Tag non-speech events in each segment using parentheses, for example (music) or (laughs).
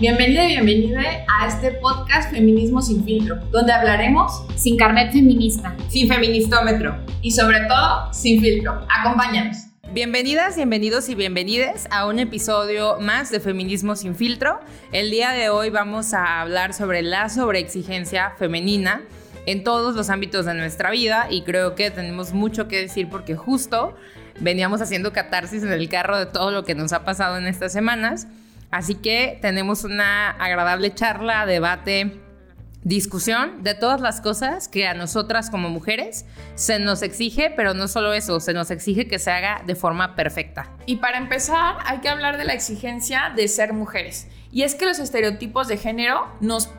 Bienvenida y bienvenida a este podcast Feminismo sin filtro, donde hablaremos sin carnet feminista, sin feministómetro y sobre todo sin filtro. Acompáñanos. Bienvenidas, bienvenidos y bienvenides a un episodio más de Feminismo sin filtro. El día de hoy vamos a hablar sobre la sobreexigencia femenina en todos los ámbitos de nuestra vida y creo que tenemos mucho que decir porque justo veníamos haciendo catarsis en el carro de todo lo que nos ha pasado en estas semanas Así que tenemos una agradable charla, debate, discusión de todas las cosas que a nosotras como mujeres se nos exige, pero no solo eso, se nos exige que se haga de forma perfecta. Y para empezar, hay que hablar de la exigencia de ser mujeres. Y es que los estereotipos de género nos,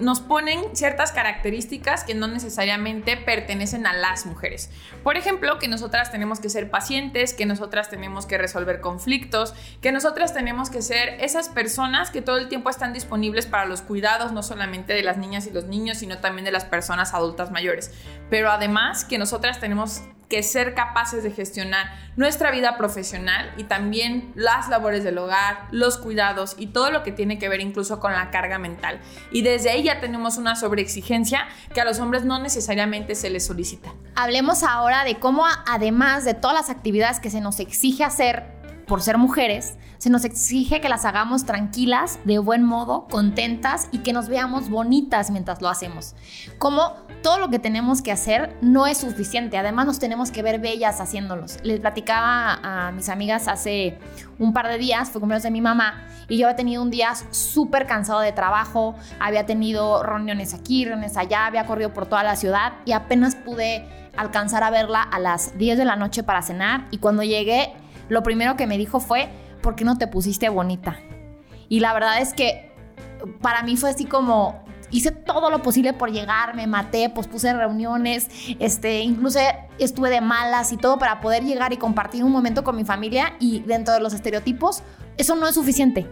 nos ponen ciertas características que no necesariamente pertenecen a las mujeres. Por ejemplo, que nosotras tenemos que ser pacientes, que nosotras tenemos que resolver conflictos, que nosotras tenemos que ser esas personas que todo el tiempo están disponibles para los cuidados, no solamente de las niñas y los niños, sino también de las personas adultas mayores. Pero además que nosotras tenemos que ser capaces de gestionar nuestra vida profesional y también las labores del hogar, los cuidados y todo lo que tiene que ver incluso con la carga mental. Y desde ahí ya tenemos una sobreexigencia que a los hombres no necesariamente se les solicita. Hablemos ahora de cómo además de todas las actividades que se nos exige hacer por ser mujeres, se nos exige que las hagamos tranquilas, de buen modo, contentas y que nos veamos bonitas mientras lo hacemos. Como todo lo que tenemos que hacer no es suficiente, además nos tenemos que ver bellas haciéndolos. Les platicaba a mis amigas hace un par de días, fue cumpleaños de mi mamá, y yo había tenido un día súper cansado de trabajo, había tenido reuniones aquí, reuniones allá, había corrido por toda la ciudad y apenas pude alcanzar a verla a las 10 de la noche para cenar y cuando llegué lo primero que me dijo fue, ¿por qué no te pusiste bonita? Y la verdad es que para mí fue así como, hice todo lo posible por llegar, me maté, pues puse reuniones, este, incluso estuve de malas y todo para poder llegar y compartir un momento con mi familia y dentro de los estereotipos, eso no es suficiente.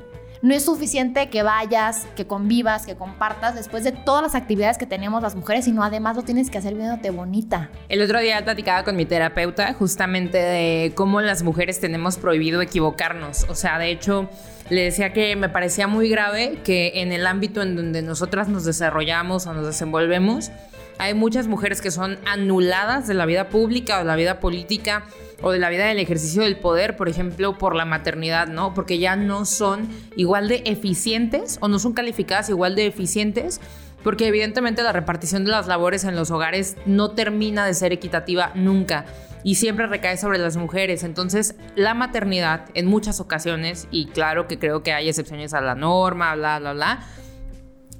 No es suficiente que vayas, que convivas, que compartas después de todas las actividades que tenemos las mujeres, sino además lo tienes que hacer viéndote bonita. El otro día platicaba con mi terapeuta justamente de cómo las mujeres tenemos prohibido equivocarnos. O sea, de hecho, le decía que me parecía muy grave que en el ámbito en donde nosotras nos desarrollamos o nos desenvolvemos, hay muchas mujeres que son anuladas de la vida pública o de la vida política o de la vida del ejercicio del poder, por ejemplo, por la maternidad, ¿no? Porque ya no son igual de eficientes o no son calificadas igual de eficientes porque evidentemente la repartición de las labores en los hogares no termina de ser equitativa nunca y siempre recae sobre las mujeres. Entonces, la maternidad en muchas ocasiones, y claro que creo que hay excepciones a la norma, bla, bla, bla,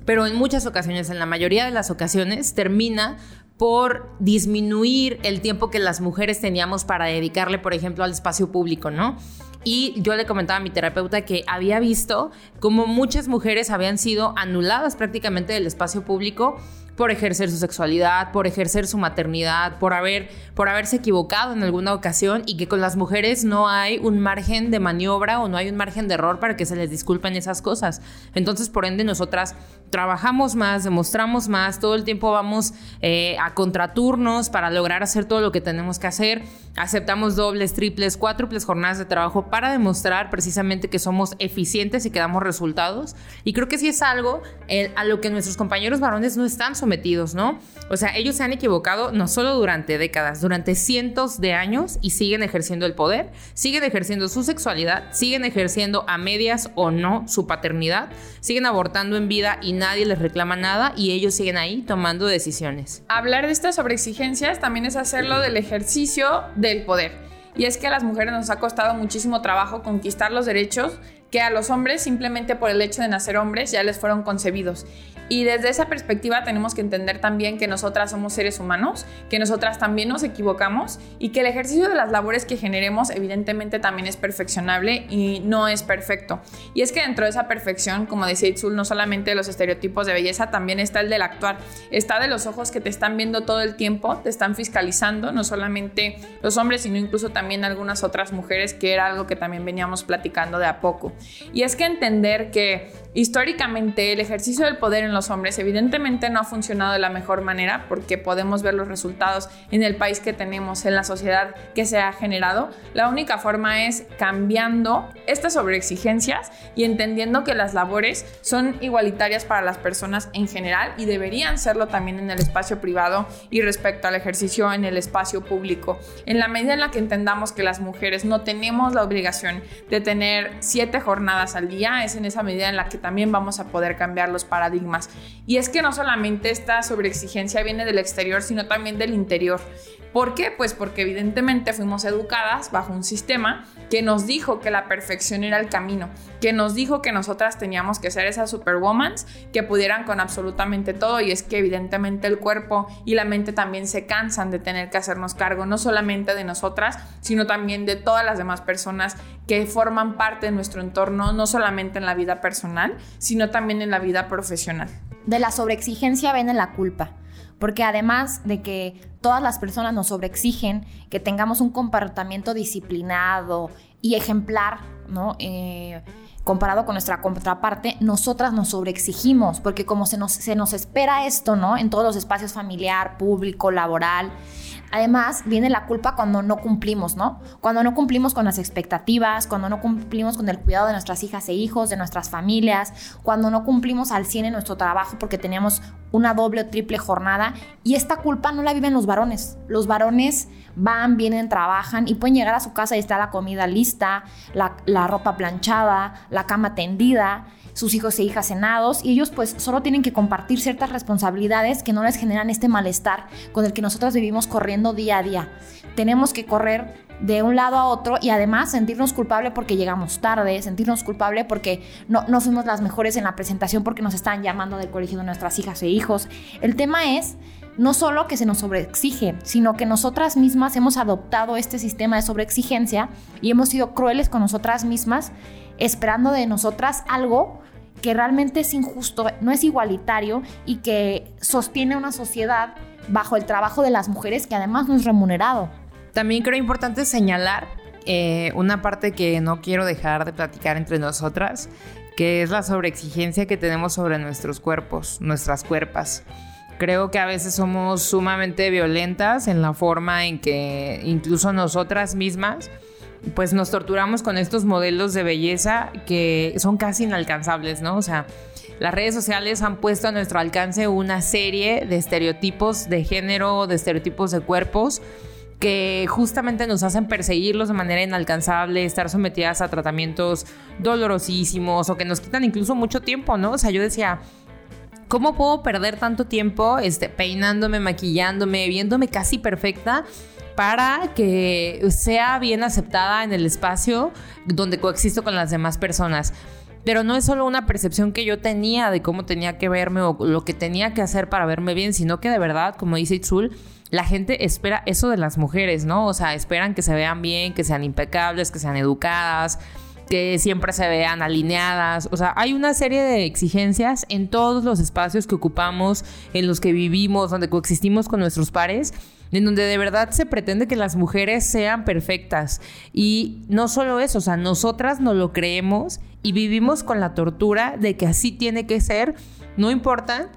pero en muchas ocasiones, en la mayoría de las ocasiones, termina por disminuir el tiempo que las mujeres teníamos para dedicarle, por ejemplo, al espacio público, ¿no? Y yo le comentaba a mi terapeuta que había visto como muchas mujeres habían sido anuladas prácticamente del espacio público por ejercer su sexualidad, por ejercer su maternidad, por, haber, por haberse equivocado en alguna ocasión y que con las mujeres no hay un margen de maniobra o no hay un margen de error para que se les disculpen esas cosas. Entonces, por ende, nosotras trabajamos más, demostramos más, todo el tiempo vamos eh, a contraturnos para lograr hacer todo lo que tenemos que hacer, aceptamos dobles, triples, cuádruples jornadas de trabajo para demostrar precisamente que somos eficientes y que damos resultados. Y creo que sí es algo eh, a lo que nuestros compañeros varones no están sometidos, ¿no? O sea, ellos se han equivocado no solo durante décadas, durante cientos de años y siguen ejerciendo el poder, siguen ejerciendo su sexualidad, siguen ejerciendo a medias o no su paternidad, siguen abortando en vida y nadie les reclama nada y ellos siguen ahí tomando decisiones. Hablar de estas sobreexigencias también es hacerlo del ejercicio del poder. Y es que a las mujeres nos ha costado muchísimo trabajo conquistar los derechos que a los hombres simplemente por el hecho de nacer hombres ya les fueron concebidos. Y desde esa perspectiva tenemos que entender también que nosotras somos seres humanos, que nosotras también nos equivocamos y que el ejercicio de las labores que generemos evidentemente también es perfeccionable y no es perfecto. Y es que dentro de esa perfección, como decía Itzul, no solamente los estereotipos de belleza, también está el del actuar. Está de los ojos que te están viendo todo el tiempo, te están fiscalizando, no solamente los hombres, sino incluso también algunas otras mujeres, que era algo que también veníamos platicando de a poco. Y es que entender que históricamente el ejercicio del poder en los hombres evidentemente no ha funcionado de la mejor manera porque podemos ver los resultados en el país que tenemos, en la sociedad que se ha generado. La única forma es cambiando estas sobreexigencias y entendiendo que las labores son igualitarias para las personas en general y deberían serlo también en el espacio privado y respecto al ejercicio en el espacio público. En la medida en la que entendamos que las mujeres no tenemos la obligación de tener siete jornadas al día, es en esa medida en la que también vamos a poder cambiar los paradigmas. Y es que no solamente esta sobreexigencia viene del exterior, sino también del interior. ¿Por qué? Pues porque evidentemente fuimos educadas bajo un sistema que nos dijo que la perfección era el camino, que nos dijo que nosotras teníamos que ser esas superwomans que pudieran con absolutamente todo y es que evidentemente el cuerpo y la mente también se cansan de tener que hacernos cargo no solamente de nosotras, sino también de todas las demás personas que forman parte de nuestro entorno, no solamente en la vida personal, sino también en la vida profesional. De la sobreexigencia viene la culpa porque además de que todas las personas nos sobreexigen que tengamos un comportamiento disciplinado y ejemplar, ¿no? Eh, comparado con nuestra contraparte, nosotras nos sobreexigimos, porque como se nos, se nos espera esto, ¿no? En todos los espacios familiar, público, laboral, Además, viene la culpa cuando no cumplimos, ¿no? Cuando no cumplimos con las expectativas, cuando no cumplimos con el cuidado de nuestras hijas e hijos, de nuestras familias, cuando no cumplimos al 100 en nuestro trabajo porque teníamos una doble o triple jornada. Y esta culpa no la viven los varones. Los varones van, vienen, trabajan y pueden llegar a su casa y está la comida lista, la, la ropa planchada, la cama tendida sus hijos e hijas cenados y ellos pues solo tienen que compartir ciertas responsabilidades que no les generan este malestar con el que nosotros vivimos corriendo día a día. Tenemos que correr de un lado a otro y además sentirnos culpable porque llegamos tarde, sentirnos culpable porque no, no fuimos las mejores en la presentación porque nos están llamando del colegio de nuestras hijas e hijos. El tema es no solo que se nos sobreexige, sino que nosotras mismas hemos adoptado este sistema de sobreexigencia y hemos sido crueles con nosotras mismas, esperando de nosotras algo que realmente es injusto, no es igualitario y que sostiene una sociedad bajo el trabajo de las mujeres que además no es remunerado. También creo importante señalar eh, una parte que no quiero dejar de platicar entre nosotras, que es la sobreexigencia que tenemos sobre nuestros cuerpos, nuestras cuerpas. Creo que a veces somos sumamente violentas en la forma en que incluso nosotras mismas pues nos torturamos con estos modelos de belleza que son casi inalcanzables, ¿no? O sea, las redes sociales han puesto a nuestro alcance una serie de estereotipos de género, de estereotipos de cuerpos que justamente nos hacen perseguirlos de manera inalcanzable, estar sometidas a tratamientos dolorosísimos o que nos quitan incluso mucho tiempo, ¿no? O sea, yo decía, ¿cómo puedo perder tanto tiempo este, peinándome, maquillándome, viéndome casi perfecta? Para que sea bien aceptada en el espacio donde coexisto con las demás personas. Pero no es solo una percepción que yo tenía de cómo tenía que verme o lo que tenía que hacer para verme bien, sino que de verdad, como dice Itzul, la gente espera eso de las mujeres, ¿no? O sea, esperan que se vean bien, que sean impecables, que sean educadas, que siempre se vean alineadas. O sea, hay una serie de exigencias en todos los espacios que ocupamos, en los que vivimos, donde coexistimos con nuestros pares en donde de verdad se pretende que las mujeres sean perfectas. Y no solo eso, o sea, nosotras no lo creemos y vivimos con la tortura de que así tiene que ser, no importa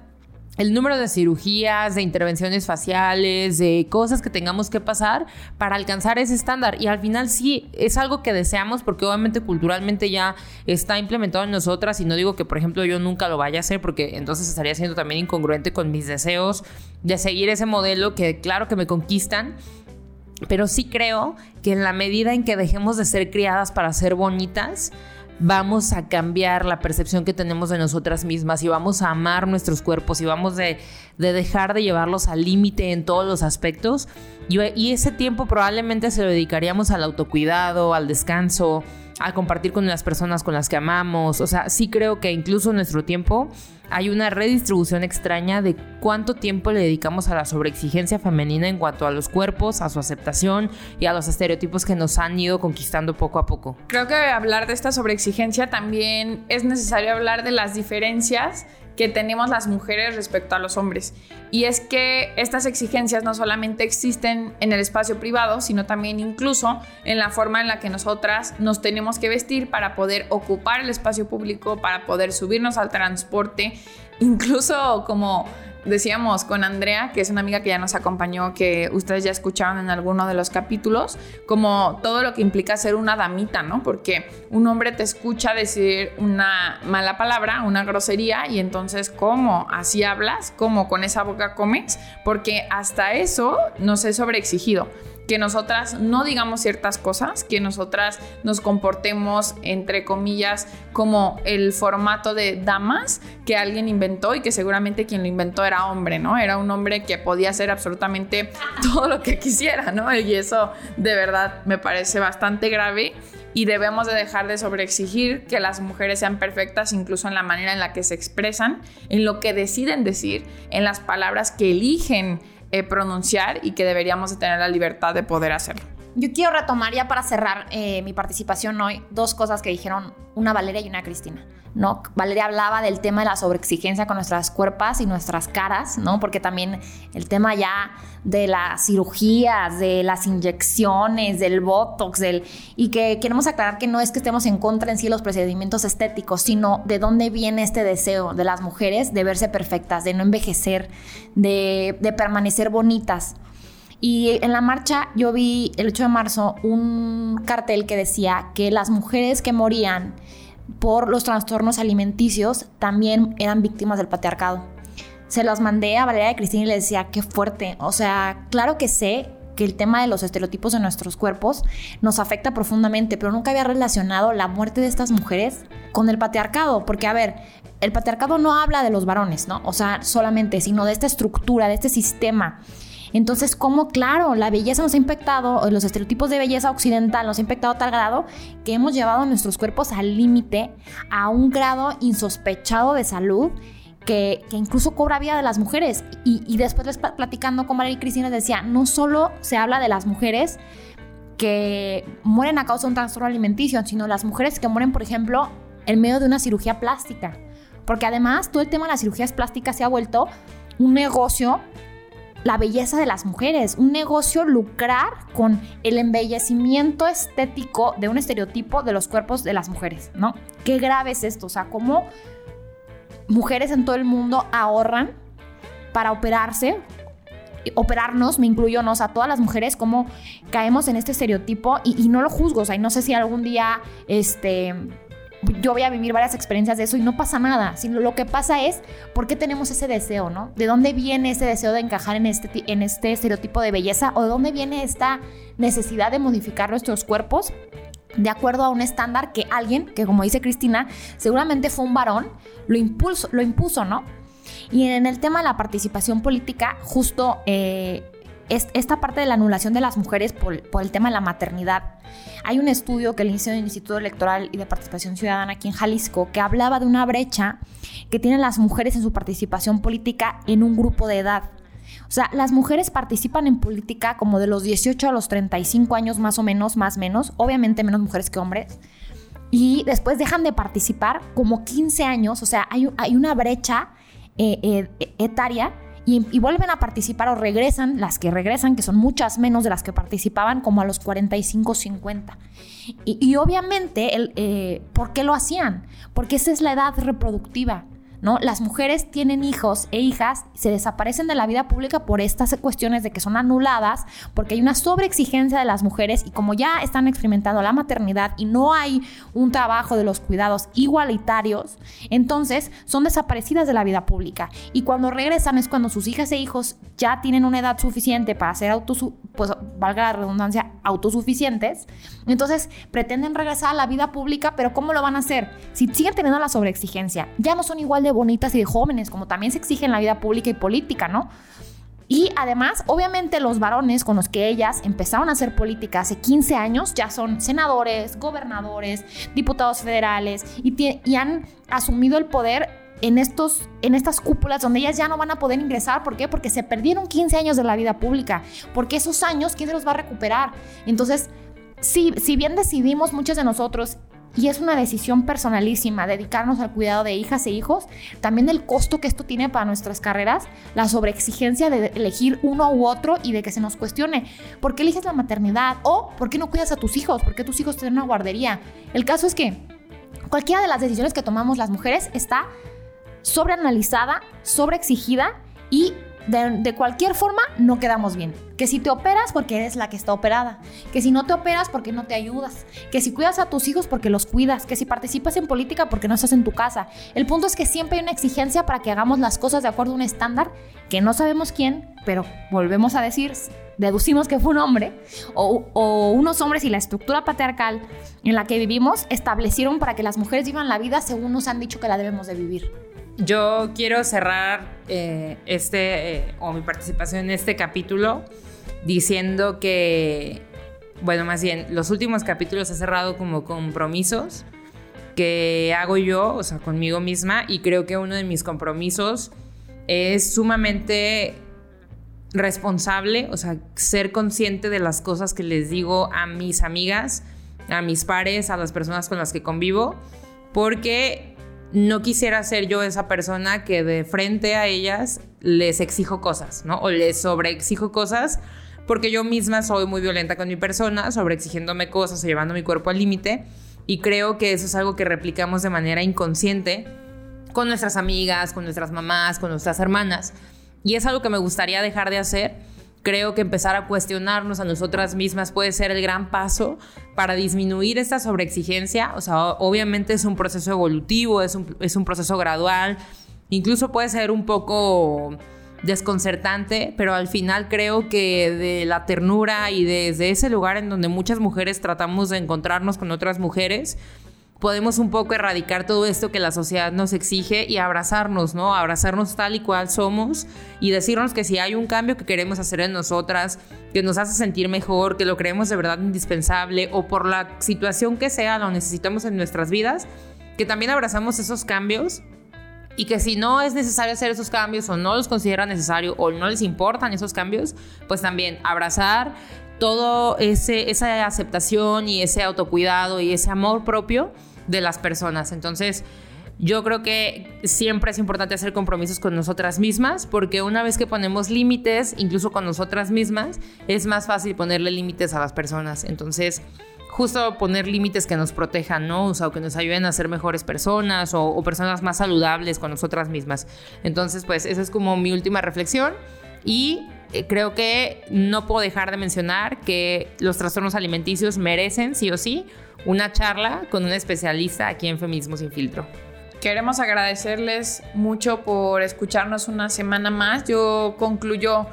el número de cirugías, de intervenciones faciales, de cosas que tengamos que pasar para alcanzar ese estándar. Y al final sí, es algo que deseamos porque obviamente culturalmente ya está implementado en nosotras y no digo que por ejemplo yo nunca lo vaya a hacer porque entonces estaría siendo también incongruente con mis deseos de seguir ese modelo que claro que me conquistan. Pero sí creo que en la medida en que dejemos de ser criadas para ser bonitas, vamos a cambiar la percepción que tenemos de nosotras mismas y vamos a amar nuestros cuerpos y vamos de, dejar de llevarlos al límite en todos los aspectos. Y, y ese tiempo probablemente se lo dedicaríamos al autocuidado, al descanso, a compartir con las personas con las que amamos. O sea, sí creo que incluso nuestro tiempo hay una redistribución extraña de cuánto tiempo le dedicamos a la sobreexigencia femenina en cuanto a los cuerpos, a su aceptación y a los estereotipos que nos han ido conquistando poco a poco. Creo que hablar de esta sobreexigencia también es necesario hablar de las diferencias que tenemos las mujeres respecto a los hombres. Y es que estas exigencias no solamente existen en el espacio privado, sino también incluso en la forma en la que nosotras nos tenemos que vestir para poder ocupar el espacio público, para poder subirnos al transporte, incluso como decíamos con Andrea, que es una amiga que ya nos acompañó, que ustedes ya escucharon en alguno de los capítulos, como todo lo que implica ser una damita, ¿no? Porque un hombre te escucha decir una mala palabra, una grosería, y entonces, ¿cómo? ¿Así hablas? ¿Cómo con esa boca comes? Porque hasta eso nos es sobreexigido que nosotras no digamos ciertas cosas, que nosotras nos comportemos, entre comillas, como el formato de damas que alguien inventó y que seguramente quien lo inventó era hombre, ¿no? Era un hombre que podía hacer absolutamente (laughs) todo lo que quisiera, ¿no? Y eso de verdad me parece bastante grave y debemos de dejar de sobreexigir que las mujeres sean perfectas incluso en la manera en la que se expresan, en lo que deciden decir, en las palabras que eligen eh, pronunciar y que deberíamos de tener la libertad de poder hacerlo. Yo quiero retomar ya para cerrar eh, mi participación hoy dos cosas que dijeron una Valeria y una Cristina. ¿no? Valeria hablaba del tema de la sobreexigencia con nuestras cuerpos y nuestras caras, ¿no? Porque también el tema ya de las cirugías, de las inyecciones, del botox, del y que queremos aclarar que no es que estemos en contra en sí de los procedimientos estéticos, sino de dónde viene este deseo de las mujeres de verse perfectas, de no envejecer, de permanecer bonitas. Y en la marcha yo vi el 8 de marzo un cartel que decía que las mujeres que morían por los trastornos alimenticios también eran víctimas del patriarcado. Se las mandé a Valeria y Cristina y le decía, qué fuerte. O sea, claro que sé que el tema de los estereotipos de nuestros cuerpos nos afecta profundamente, pero nunca había relacionado la muerte de estas mujeres con el patriarcado, porque a ver, el patriarcado no habla de los varones, ¿no? O sea, solamente, sino de esta estructura, de este sistema entonces, ¿cómo? Claro, la belleza nos ha impactado, los estereotipos de belleza occidental nos ha impactado a tal grado que hemos llevado nuestros cuerpos al límite, a un grado insospechado de salud. Que, incluso cobra vida de las mujeres. Y, después les platicando con María y Cristina decía, no solo se habla de las mujeres que mueren a causa de un trastorno alimenticio, sino las mujeres que mueren, por ejemplo, en medio de una cirugía plástica. Porque además todo el tema de las cirugías plásticas se ha vuelto un negocio la belleza de las mujeres, un negocio lucrar con el embellecimiento estético de un estereotipo de los cuerpos de las mujeres, ¿no? Qué grave es esto, o sea, cómo mujeres en todo el mundo ahorran para operarse, operarnos, me incluyo, ¿no? a todas las mujeres, cómo caemos en este estereotipo y, y no lo juzgo, o sea, y no sé si algún día, este yo voy a vivir varias experiencias de eso y no pasa nada, sino lo que pasa es por qué tenemos ese deseo, ¿no? ¿De dónde viene ese deseo de encajar en este, en este estereotipo de belleza o de dónde viene esta necesidad de modificar nuestros cuerpos? de acuerdo a un estándar que alguien, que como dice Cristina, seguramente fue un varón, lo, impulso, lo impuso, ¿no? Y en el tema de la participación política, justo eh, esta parte de la anulación de las mujeres por, el tema de la maternidad. Hay un estudio que le hizo el Instituto Electoral y de Participación Ciudadana aquí en Jalisco que hablaba de una brecha que tienen las mujeres en su participación política en un grupo de edad. O sea, las mujeres participan en política como de los 18 a los 35 años más o menos, más menos, obviamente menos mujeres que hombres. Y después dejan de participar como 15 años, o sea, hay, hay una brecha eh, eh, etaria y, vuelven a participar o regresan, las que regresan, que son muchas menos de las que participaban, como a los 45, 50. Y, obviamente, el, eh, ¿por qué lo hacían? Porque esa es la edad reproductiva. ¿No? Las mujeres tienen hijos e hijas, se desaparecen de la vida pública por estas cuestiones de que son anuladas, porque hay una sobreexigencia de las mujeres y como ya están experimentando la maternidad y no hay un trabajo de los cuidados igualitarios, entonces son desaparecidas de la vida pública. Y cuando regresan es cuando sus hijas e hijos ya tienen una edad suficiente para ser pues valga la redundancia, autosuficientes, entonces pretenden regresar a la vida pública, pero ¿cómo lo van a hacer? Si siguen teniendo la sobreexigencia, ya no son igual de bonitas y de jóvenes, como también se exige en la vida pública y política, ¿no? Y además, obviamente los varones con los que ellas empezaron a hacer política hace 15 años ya son senadores, gobernadores, diputados federales y, y han asumido el poder en, estos, en estas cúpulas donde ellas ya no van a poder ingresar. ¿Por qué? Porque se perdieron 15 años de la vida pública. Porque esos años, ¿quién se los va a recuperar? Entonces, si, si bien decidimos muchos de nosotros y es una decisión personalísima dedicarnos al cuidado de hijas e hijos, también el costo que esto tiene para nuestras carreras, la sobreexigencia de elegir uno u otro y de que se nos cuestione, ¿por qué eliges la maternidad? O ¿por qué no cuidas a tus hijos? ¿Por qué tus hijos tienen una guardería? El caso es que cualquiera de las decisiones que tomamos las mujeres está sobreanalizada, sobreexigida y de, cualquier forma no quedamos bien. Que si te operas porque eres la que está operada, que si no te operas porque no te ayudas, que si cuidas a tus hijos porque los cuidas, que si participas en política porque no estás en tu casa. El punto es que siempre hay una exigencia para que hagamos las cosas de acuerdo a un estándar que no sabemos quién, pero volvemos a decir, deducimos que fue un hombre o, o unos hombres y la estructura patriarcal en la que vivimos establecieron para que las mujeres vivan la vida según nos han dicho que la debemos de vivir. Yo quiero cerrar eh, este, eh, o mi participación en este capítulo diciendo que, bueno, más bien, los últimos capítulos he cerrado como compromisos que hago yo, o sea, conmigo misma, y creo que uno de mis compromisos es sumamente responsable, o sea, ser consciente de las cosas que les digo a mis amigas, a mis pares, a las personas con las que convivo, porque no quisiera ser yo esa persona que de frente a ellas les exijo cosas, ¿no? O les sobreexijo cosas, porque yo misma soy muy violenta con mi persona, sobreexigiéndome cosas o llevando mi cuerpo al límite, y creo que eso es algo que replicamos de manera inconsciente con nuestras amigas, con nuestras mamás, con nuestras hermanas, y es algo que me gustaría dejar de hacer creo que empezar a cuestionarnos a nosotras mismas puede ser el gran paso para disminuir esta sobreexigencia. O sea, obviamente es un proceso evolutivo, es un, es un proceso gradual, incluso puede ser un poco desconcertante, pero al final creo que de la ternura y desde ese lugar en donde muchas mujeres tratamos de encontrarnos con otras mujeres, podemos un poco erradicar todo esto que la sociedad nos exige y abrazarnos, ¿no? Abrazarnos tal y cual somos y decirnos que si hay un cambio que queremos hacer en nosotras, que nos hace sentir mejor, que lo creemos de verdad indispensable o por la situación que sea lo necesitamos en nuestras vidas, que también abrazamos esos cambios y que si no es necesario hacer esos cambios o no los considera necesario o no les importan esos cambios, pues también abrazar todo ese esa aceptación y ese autocuidado y ese amor propio de las personas. Entonces, yo creo que siempre es importante hacer compromisos con nosotras mismas, porque una vez que ponemos límites, incluso con nosotras mismas, es más fácil ponerle límites a las personas. Entonces, justo poner límites que nos protejan, ¿no? O sea, que nos ayuden a ser mejores personas o, o personas más saludables con nosotras mismas. Entonces, pues esa es como mi última reflexión. Y creo que no puedo dejar de mencionar que los trastornos alimenticios merecen, sí o sí, una charla con un especialista aquí en Feminismo sin filtro. Queremos agradecerles mucho por escucharnos una semana más. Yo concluyo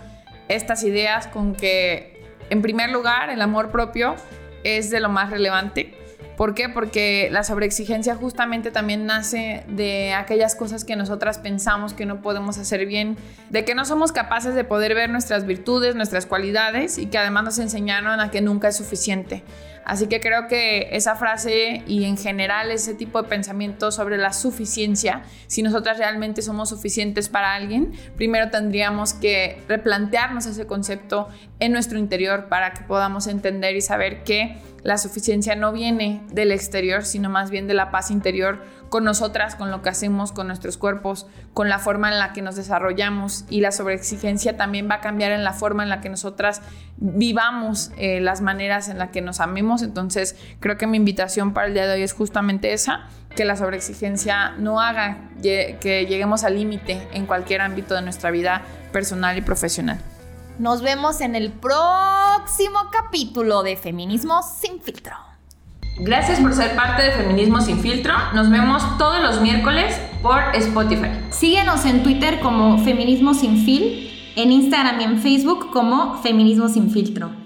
estas ideas con que, en primer lugar, el amor propio es de lo más relevante. ¿Por qué? Porque la sobreexigencia justamente también nace de aquellas cosas que nosotras pensamos que no podemos hacer bien, de que no somos capaces de poder ver nuestras virtudes, nuestras cualidades y que además nos enseñaron a que nunca es suficiente. Así que creo que esa frase y en general ese tipo de pensamiento sobre la suficiencia, si nosotras realmente somos suficientes para alguien, primero tendríamos que replantearnos ese concepto en nuestro interior para que podamos entender y saber que la suficiencia no viene del exterior, sino más bien de la paz interior con nosotras, con lo que hacemos, con nuestros cuerpos, con la forma en la que nos desarrollamos y la sobreexigencia también va a cambiar en la forma en la que nosotras vivamos eh, las maneras en las que nos amemos. Entonces creo que mi invitación para el día de hoy es justamente esa, que la sobreexigencia no haga que lleguemos al límite en cualquier ámbito de nuestra vida personal y profesional. Nos vemos en el próximo capítulo de Feminismo sin filtro. Gracias por ser parte de Feminismo sin filtro. Nos vemos todos los miércoles por Spotify. Síguenos en Twitter como Feminismo sin fil, en Instagram y en Facebook como Feminismo sin filtro.